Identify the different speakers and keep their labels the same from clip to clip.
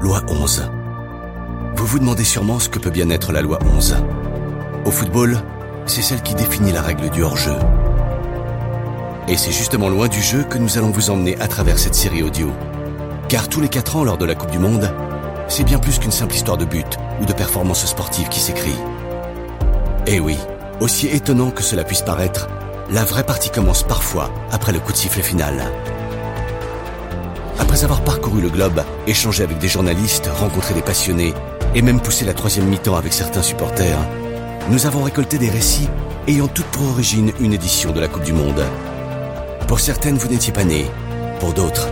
Speaker 1: Loi 11. Vous vous demandez sûrement ce que peut bien être la loi 11. Au football, c'est celle qui définit la règle du hors-jeu. Et c'est justement loin du jeu que nous allons vous emmener à travers cette série audio. Car tous les 4 ans lors de la Coupe du Monde, c'est bien plus qu'une simple histoire de but ou de performance sportive qui s'écrit. Eh oui, aussi étonnant que cela puisse paraître, la vraie partie commence parfois après le coup de sifflet final. Après avoir parcouru le globe, échangé avec des journalistes, rencontré des passionnés et même poussé la troisième mi-temps avec certains supporters, nous avons récolté des récits ayant toutes pour origine une édition de la Coupe du Monde. Pour certaines, vous n'étiez pas nés. Pour d'autres,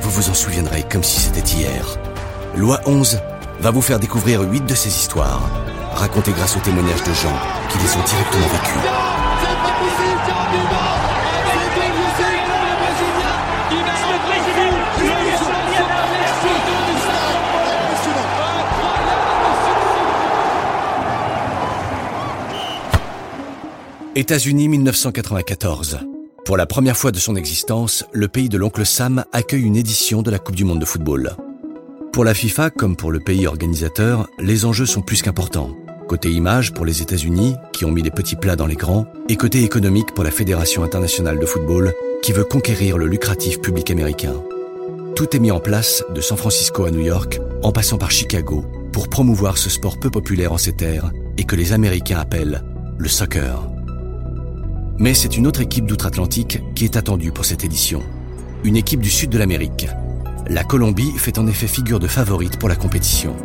Speaker 1: vous vous en souviendrez comme si c'était hier. Loi 11 va vous faire découvrir huit de ces histoires, racontées grâce aux témoignages de gens qui les ont directement vécues. États-Unis 1994. Pour la première fois de son existence, le pays de l'oncle Sam accueille une édition de la Coupe du Monde de football. Pour la FIFA, comme pour le pays organisateur, les enjeux sont plus qu'importants. Côté image pour les États-Unis, qui ont mis les petits plats dans les grands, et côté économique pour la Fédération internationale de football, qui veut conquérir le lucratif public américain. Tout est mis en place, de San Francisco à New York, en passant par Chicago, pour promouvoir ce sport peu populaire en ces terres et que les Américains appellent le soccer. Mais c'est une autre équipe d'outre-Atlantique qui est attendue pour cette édition. Une équipe du sud de l'Amérique, la Colombie fait en effet figure de favorite pour la compétition.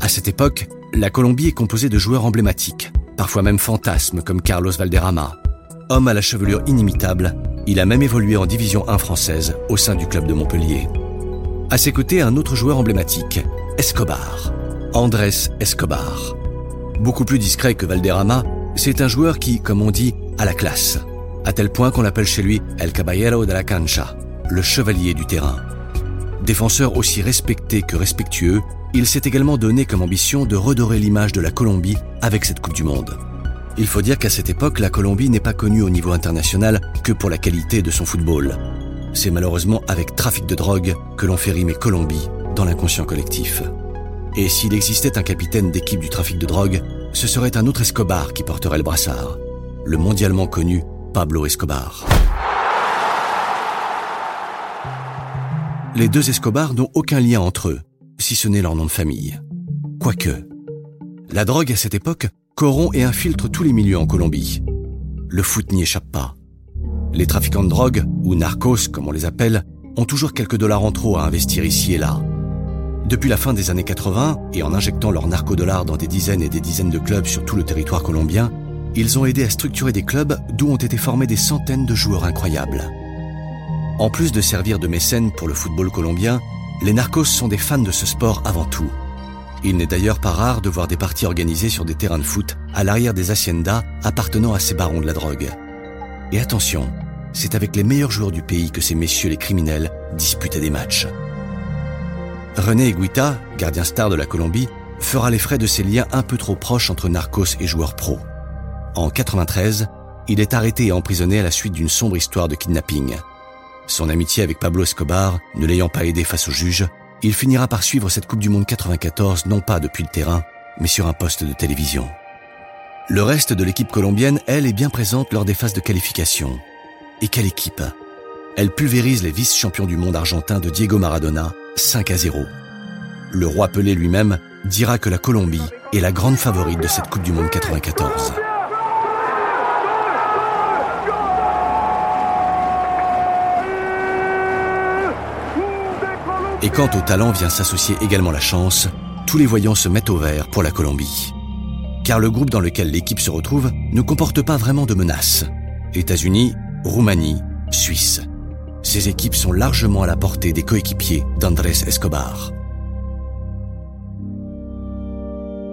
Speaker 1: À cette époque, la Colombie est composée de joueurs emblématiques, parfois même fantasmes comme Carlos Valderrama. Homme à la chevelure inimitable, il a même évolué en division 1 française au sein du club de Montpellier. À ses côtés, un autre joueur emblématique, Escobar. Andrés Escobar. Beaucoup plus discret que Valderrama, c'est un joueur qui, comme on dit, a la classe. À tel point qu'on l'appelle chez lui El Caballero de la Cancha, le chevalier du terrain. Défenseur aussi respecté que respectueux, il s'est également donné comme ambition de redorer l'image de la Colombie avec cette Coupe du Monde. Il faut dire qu'à cette époque, la Colombie n'est pas connue au niveau international que pour la qualité de son football. C'est malheureusement avec trafic de drogue que l'on fait rimer Colombie dans l'inconscient collectif. Et s'il existait un capitaine d'équipe du trafic de drogue, ce serait un autre Escobar qui porterait le brassard, le mondialement connu Pablo Escobar. Les deux Escobar n'ont aucun lien entre eux, si ce n'est leur nom de famille. Quoique, la drogue à cette époque corrompt et infiltre tous les milieux en Colombie. Le foot n'y échappe pas. Les trafiquants de drogue, ou narcos comme on les appelle, ont toujours quelques dollars en trop à investir ici et là. Depuis la fin des années 80, et en injectant leurs narcodollars dans des dizaines et des dizaines de clubs sur tout le territoire colombien, ils ont aidé à structurer des clubs d'où ont été formés des centaines de joueurs incroyables. En plus de servir de mécènes pour le football colombien, les narcos sont des fans de ce sport avant tout. Il n'est d'ailleurs pas rare de voir des parties organisées sur des terrains de foot à l'arrière des haciendas appartenant à ces barons de la drogue. Et attention, c'est avec les meilleurs joueurs du pays que ces messieurs les criminels disputaient des matchs. René Eguita, gardien star de la Colombie, fera les frais de ces liens un peu trop proches entre narcos et joueurs pros. En 93, il est arrêté et emprisonné à la suite d'une sombre histoire de kidnapping. Son amitié avec Pablo Escobar ne l'ayant pas aidé face au juge, il finira par suivre cette Coupe du Monde 94 non pas depuis le terrain, mais sur un poste de télévision. Le reste de l'équipe colombienne, elle, est bien présente lors des phases de qualification. Et quelle équipe Elle pulvérise les vice-champions du monde argentin de Diego Maradona 5 à 0. Le roi Pelé lui-même dira que la Colombie est la grande favorite de cette Coupe du Monde 94. Et quand au talent vient s'associer également la chance, tous les voyants se mettent au vert pour la Colombie. Car le groupe dans lequel l'équipe se retrouve ne comporte pas vraiment de menaces. États-Unis, Roumanie, Suisse. Ces équipes sont largement à la portée des coéquipiers d'Andrés Escobar.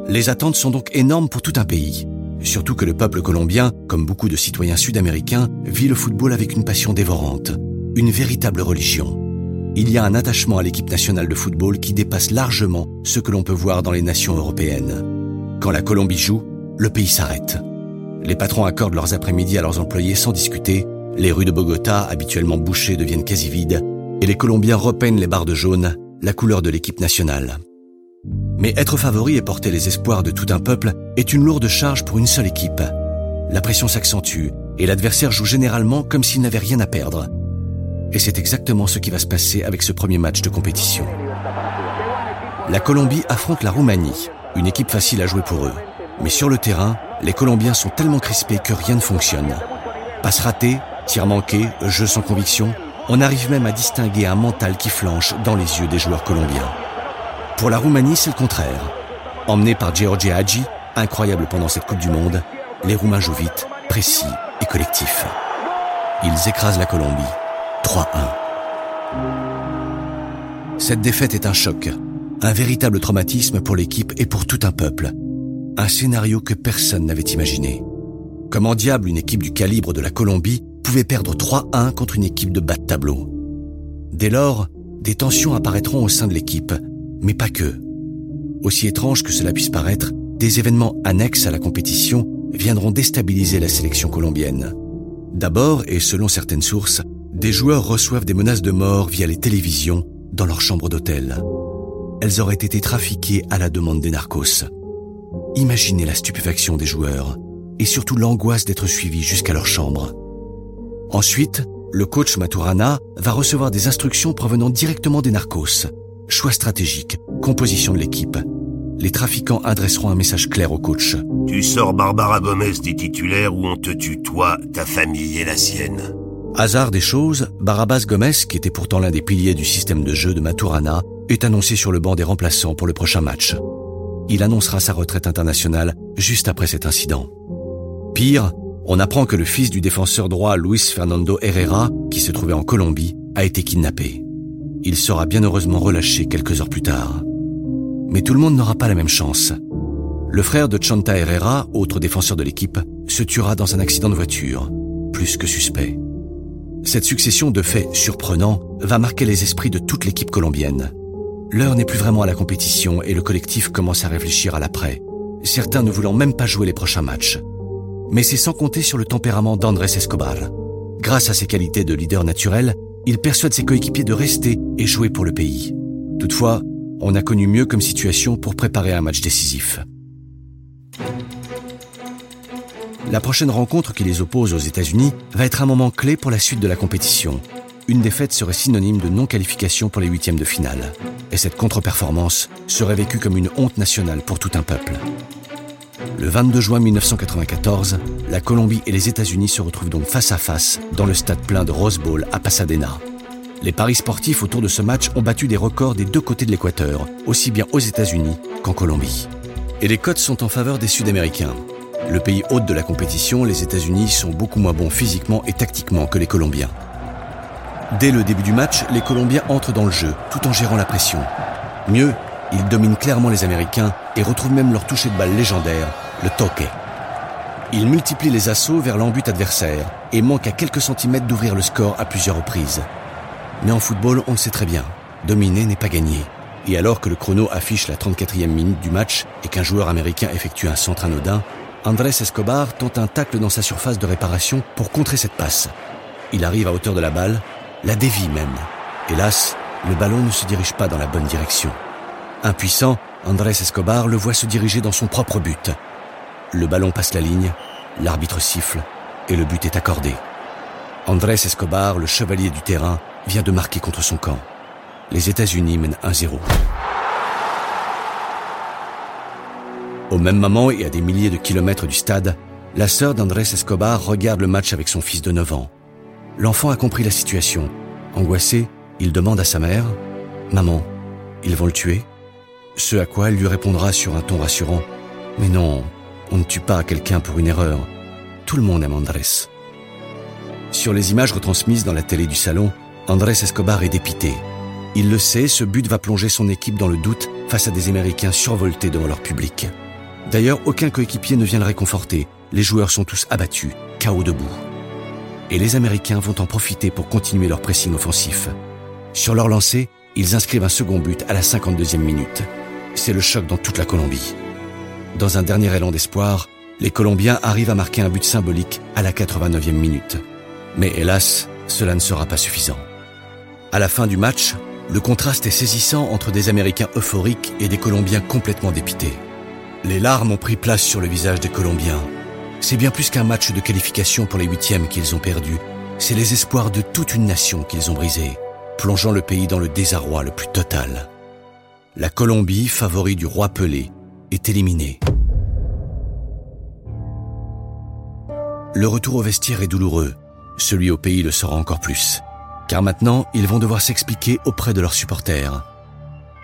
Speaker 1: Les attentes sont donc énormes pour tout un pays. Surtout que le peuple colombien, comme beaucoup de citoyens sud-américains, vit le football avec une passion dévorante, une véritable religion il y a un attachement à l'équipe nationale de football qui dépasse largement ce que l'on peut voir dans les nations européennes. Quand la Colombie joue, le pays s'arrête. Les patrons accordent leurs après-midi à leurs employés sans discuter, les rues de Bogota, habituellement bouchées, deviennent quasi vides, et les Colombiens repeignent les barres de jaune, la couleur de l'équipe nationale. Mais être favori et porter les espoirs de tout un peuple est une lourde charge pour une seule équipe. La pression s'accentue et l'adversaire joue généralement comme s'il n'avait rien à perdre. Et c'est exactement ce qui va se passer avec ce premier match de compétition. La Colombie affronte la Roumanie, une équipe facile à jouer pour eux. Mais sur le terrain, les Colombiens sont tellement crispés que rien ne fonctionne. Passe ratée, tir manqué, jeu sans conviction, on arrive même à distinguer un mental qui flanche dans les yeux des joueurs colombiens. Pour la Roumanie, c'est le contraire. Emmenés par Georgi Hadji, incroyable pendant cette Coupe du Monde, les Roumains jouent vite, précis et collectifs. Ils écrasent la Colombie. 3-1. Cette défaite est un choc, un véritable traumatisme pour l'équipe et pour tout un peuple. Un scénario que personne n'avait imaginé. Comment diable une équipe du calibre de la Colombie pouvait perdre 3-1 contre une équipe de bas de tableau? Dès lors, des tensions apparaîtront au sein de l'équipe, mais pas que. Aussi étrange que cela puisse paraître, des événements annexes à la compétition viendront déstabiliser la sélection colombienne. D'abord, et selon certaines sources, des joueurs reçoivent des menaces de mort via les télévisions dans leur chambre d'hôtel. Elles auraient été trafiquées à la demande des narcos. Imaginez la stupéfaction des joueurs et surtout l'angoisse d'être suivis jusqu'à leur chambre. Ensuite, le coach Maturana va recevoir des instructions provenant directement des narcos. Choix stratégique, composition de l'équipe. Les trafiquants adresseront un message clair au coach.
Speaker 2: Tu sors Barbara Gomez des titulaires ou on te tue toi, ta famille et la sienne.
Speaker 1: Hasard des choses, Barabas Gomez, qui était pourtant l'un des piliers du système de jeu de Maturana, est annoncé sur le banc des remplaçants pour le prochain match. Il annoncera sa retraite internationale juste après cet incident. Pire, on apprend que le fils du défenseur droit Luis Fernando Herrera, qui se trouvait en Colombie, a été kidnappé. Il sera bien heureusement relâché quelques heures plus tard. Mais tout le monde n'aura pas la même chance. Le frère de Chanta Herrera, autre défenseur de l'équipe, se tuera dans un accident de voiture, plus que suspect. Cette succession de faits surprenants va marquer les esprits de toute l'équipe colombienne. L'heure n'est plus vraiment à la compétition et le collectif commence à réfléchir à l'après, certains ne voulant même pas jouer les prochains matchs. Mais c'est sans compter sur le tempérament d'Andrés Escobar. Grâce à ses qualités de leader naturel, il persuade ses coéquipiers de rester et jouer pour le pays. Toutefois, on a connu mieux comme situation pour préparer un match décisif. La prochaine rencontre qui les oppose aux États-Unis va être un moment clé pour la suite de la compétition. Une défaite serait synonyme de non-qualification pour les huitièmes de finale. Et cette contre-performance serait vécue comme une honte nationale pour tout un peuple. Le 22 juin 1994, la Colombie et les États-Unis se retrouvent donc face à face dans le stade plein de Rose Bowl à Pasadena. Les paris sportifs autour de ce match ont battu des records des deux côtés de l'équateur, aussi bien aux États-Unis qu'en Colombie. Et les cotes sont en faveur des Sud-Américains. Le pays hôte de la compétition, les États-Unis sont beaucoup moins bons physiquement et tactiquement que les Colombiens. Dès le début du match, les Colombiens entrent dans le jeu, tout en gérant la pression. Mieux, ils dominent clairement les Américains et retrouvent même leur toucher de balle légendaire, le toque. Ils multiplient les assauts vers l'embut adversaire et manquent à quelques centimètres d'ouvrir le score à plusieurs reprises. Mais en football, on le sait très bien, dominer n'est pas gagné. Et alors que le chrono affiche la 34e minute du match et qu'un joueur américain effectue un centre anodin, Andrés Escobar tente un tacle dans sa surface de réparation pour contrer cette passe. Il arrive à hauteur de la balle, la dévie même. Hélas, le ballon ne se dirige pas dans la bonne direction. Impuissant, Andrés Escobar le voit se diriger dans son propre but. Le ballon passe la ligne, l'arbitre siffle et le but est accordé. Andrés Escobar, le chevalier du terrain, vient de marquer contre son camp. Les États-Unis mènent 1-0. Au même moment et à des milliers de kilomètres du stade, la sœur d'Andrés Escobar regarde le match avec son fils de 9 ans. L'enfant a compris la situation. Angoissé, il demande à sa mère ⁇ Maman, ils vont le tuer ?⁇ Ce à quoi elle lui répondra sur un ton rassurant ⁇ Mais non, on ne tue pas quelqu'un pour une erreur. Tout le monde aime Andrés. Sur les images retransmises dans la télé du salon, Andrés Escobar est dépité. Il le sait, ce but va plonger son équipe dans le doute face à des Américains survoltés devant leur public. D'ailleurs, aucun coéquipier ne vient le réconforter. Les joueurs sont tous abattus, chaos debout. Et les Américains vont en profiter pour continuer leur pressing offensif. Sur leur lancée, ils inscrivent un second but à la 52e minute. C'est le choc dans toute la Colombie. Dans un dernier élan d'espoir, Les Colombiens arrivent à marquer un but symbolique à la 89e minute. Mais hélas, cela ne sera pas suffisant. À la fin du match, le contraste est saisissant entre des Américains euphoriques et des Colombiens complètement dépités. Les larmes ont pris place sur le visage des Colombiens. C'est bien plus qu'un match de qualification pour les huitièmes qu'ils ont perdu. C'est les espoirs de toute une nation qu'ils ont brisés, plongeant le pays dans le désarroi le plus total. La Colombie, favori du roi Pelé, est éliminée. Le retour au vestiaire est douloureux. Celui au pays le sera encore plus. Car maintenant, ils vont devoir s'expliquer auprès de leurs supporters.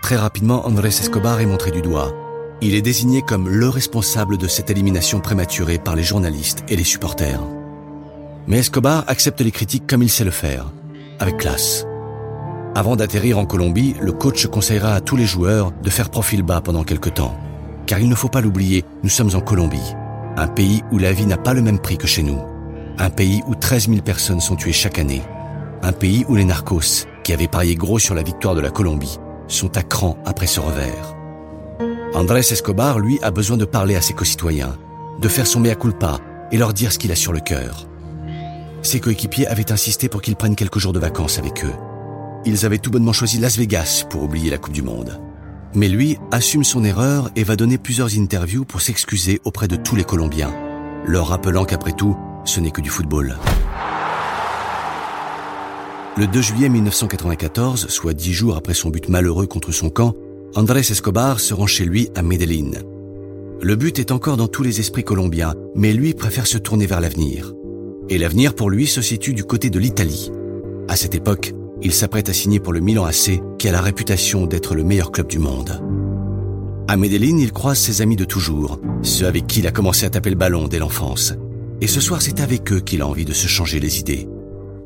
Speaker 1: Très rapidement, Andrés Escobar est montré du doigt. Il est désigné comme le responsable de cette élimination prématurée par les journalistes et les supporters. Mais Escobar accepte les critiques comme il sait le faire, avec classe. Avant d'atterrir en Colombie, le coach conseillera à tous les joueurs de faire profil bas pendant quelque temps. Car il ne faut pas l'oublier, nous sommes en Colombie, un pays où la vie n'a pas le même prix que chez nous. Un pays où 13 000 personnes sont tuées chaque année. Un pays où les narcos, qui avaient parié gros sur la victoire de la Colombie, sont à cran après ce revers. Andrés Escobar, lui, a besoin de parler à ses concitoyens, de faire son mea culpa et leur dire ce qu'il a sur le cœur. Ses coéquipiers avaient insisté pour qu'il prenne quelques jours de vacances avec eux. Ils avaient tout bonnement choisi Las Vegas pour oublier la Coupe du Monde. Mais lui assume son erreur et va donner plusieurs interviews pour s'excuser auprès de tous les Colombiens, leur rappelant qu'après tout, ce n'est que du football. Le 2 juillet 1994, soit dix jours après son but malheureux contre son camp, Andrés Escobar se rend chez lui à Medellín. Le but est encore dans tous les esprits colombiens, mais lui préfère se tourner vers l'avenir. Et l'avenir pour lui se situe du côté de l'Italie. À cette époque, il s'apprête à signer pour le Milan AC, qui a la réputation d'être le meilleur club du monde. À Medellín, il croise ses amis de toujours, ceux avec qui il a commencé à taper le ballon dès l'enfance. Et ce soir, c'est avec eux qu'il a envie de se changer les idées.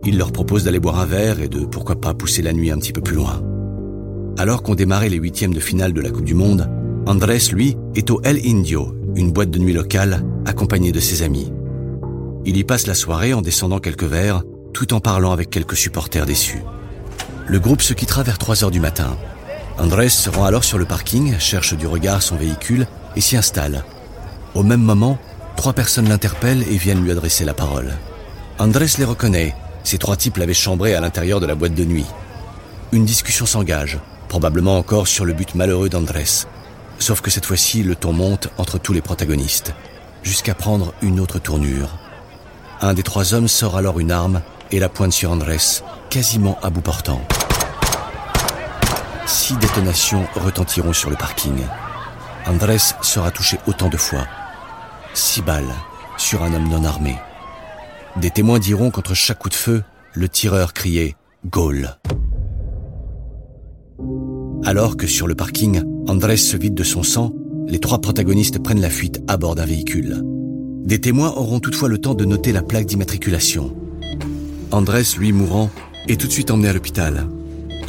Speaker 1: Il leur propose d'aller boire un verre et de pourquoi pas pousser la nuit un petit peu plus loin. Alors qu'on démarrait les huitièmes de finale de la Coupe du Monde, Andrés, lui, est au El Indio, une boîte de nuit locale, accompagné de ses amis. Il y passe la soirée en descendant quelques verres, tout en parlant avec quelques supporters déçus. Le groupe se quittera vers 3 heures du matin. Andrés se rend alors sur le parking, cherche du regard son véhicule et s'y installe. Au même moment, trois personnes l'interpellent et viennent lui adresser la parole. Andrés les reconnaît. Ces trois types l'avaient chambré à l'intérieur de la boîte de nuit. Une discussion s'engage, probablement encore sur le but malheureux d'Andrés. Sauf que cette fois-ci, le ton monte entre tous les protagonistes, jusqu'à prendre une autre tournure. Un des trois hommes sort alors une arme et la pointe sur Andrés, quasiment à bout portant. Six détonations retentiront sur le parking. Andrés sera touché autant de fois. Six balles sur un homme non armé. Des témoins diront qu'entre chaque coup de feu, le tireur criait Gaulle. Alors que sur le parking, Andrés se vide de son sang, les trois protagonistes prennent la fuite à bord d'un véhicule. Des témoins auront toutefois le temps de noter la plaque d'immatriculation. Andrés, lui mourant, est tout de suite emmené à l'hôpital.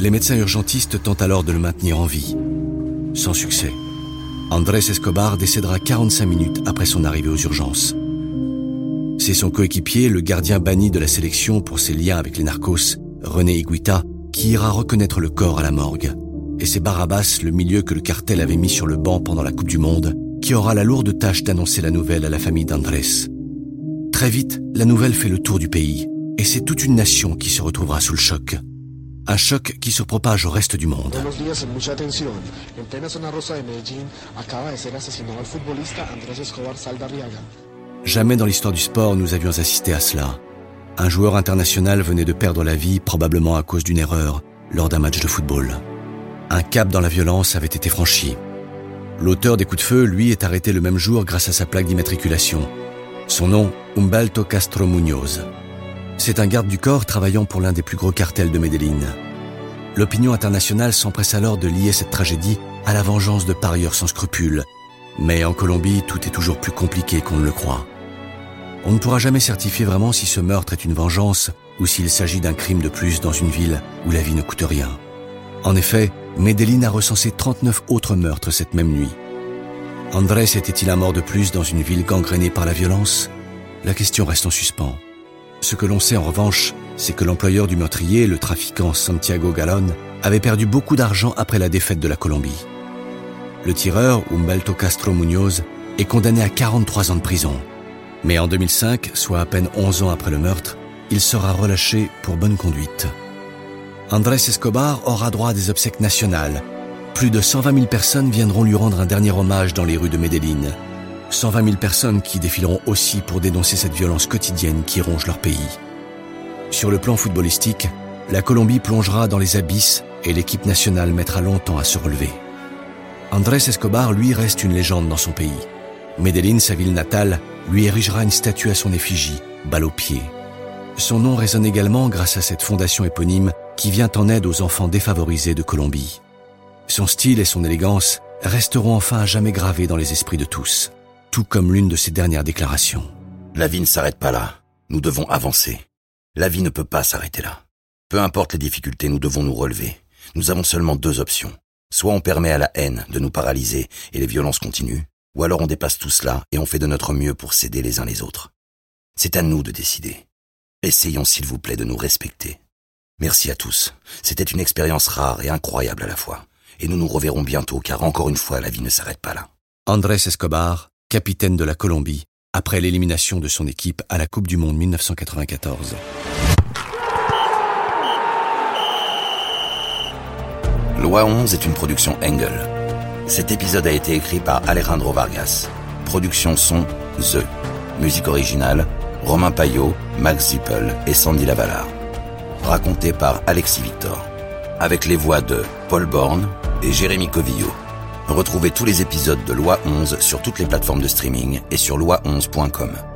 Speaker 1: Les médecins urgentistes tentent alors de le maintenir en vie. Sans succès. Andrés Escobar décédera 45 minutes après son arrivée aux urgences. C'est son coéquipier, le gardien banni de la sélection pour ses liens avec les narcos, René Higuita, qui ira reconnaître le corps à la morgue. Et c'est Barabas, le milieu que le cartel avait mis sur le banc pendant la Coupe du Monde, qui aura la lourde tâche d'annoncer la nouvelle à la famille d'Andrés. Très vite, la nouvelle fait le tour du pays, et c'est toute une nation qui se retrouvera sous le choc. Un choc qui se propage au reste du monde. Jamais dans l'histoire du sport nous avions assisté à cela. Un joueur international venait de perdre la vie probablement à cause d'une erreur lors d'un match de football. Un cap dans la violence avait été franchi. L'auteur des coups de feu, lui, est arrêté le même jour grâce à sa plaque d'immatriculation. Son nom, Humbalto Castro Muñoz. C'est un garde du corps travaillant pour l'un des plus gros cartels de Medellín. L'opinion internationale s'empresse alors de lier cette tragédie à la vengeance de parieurs sans scrupules. Mais en Colombie, tout est toujours plus compliqué qu'on ne le croit. On ne pourra jamais certifier vraiment si ce meurtre est une vengeance ou s'il s'agit d'un crime de plus dans une ville où la vie ne coûte rien. En effet, Medellín a recensé 39 autres meurtres cette même nuit. Andrés était-il un mort de plus dans une ville gangrénée par la violence? La question reste en suspens. Ce que l'on sait en revanche, c'est que l'employeur du meurtrier, le trafiquant Santiago Galón, avait perdu beaucoup d'argent après la défaite de la Colombie. Le tireur, Humberto Castro Muñoz, est condamné à 43 ans de prison. Mais en 2005, soit à peine 11 ans après le meurtre, il sera relâché pour bonne conduite. Andrés Escobar aura droit à des obsèques nationales. Plus de 120 000 personnes viendront lui rendre un dernier hommage dans les rues de Medellín. 120 000 personnes qui défileront aussi pour dénoncer cette violence quotidienne qui ronge leur pays. Sur le plan footballistique, la Colombie plongera dans les abysses et l'équipe nationale mettra longtemps à se relever. Andrés Escobar, lui, reste une légende dans son pays. Medellín, sa ville natale, lui érigera une statue à son effigie, balle au pied. Son nom résonne également grâce à cette fondation éponyme qui vient en aide aux enfants défavorisés de Colombie. Son style et son élégance resteront enfin à jamais gravés dans les esprits de tous, tout comme l'une de ses dernières déclarations.
Speaker 3: La vie ne s'arrête pas là. Nous devons avancer. La vie ne peut pas s'arrêter là. Peu importe les difficultés, nous devons nous relever. Nous avons seulement deux options. Soit on permet à la haine de nous paralyser et les violences continuent, ou alors on dépasse tout cela et on fait de notre mieux pour s'aider les uns les autres. C'est à nous de décider. Essayons s'il vous plaît de nous respecter. Merci à tous. C'était une expérience rare et incroyable à la fois. Et nous nous reverrons bientôt car encore une fois la vie ne s'arrête pas là.
Speaker 1: Andrés Escobar, capitaine de la Colombie, après l'élimination de son équipe à la Coupe du Monde 1994.
Speaker 3: Loi 11 est une production Engel. Cet épisode a été écrit par Alejandro Vargas. Production son The. Musique originale Romain Payot, Max Zippel et Sandy Lavalard. Raconté par Alexis Victor. Avec les voix de Paul Borne et Jérémy Covillo. Retrouvez tous les épisodes de Loi 11 sur toutes les plateformes de streaming et sur loi11.com.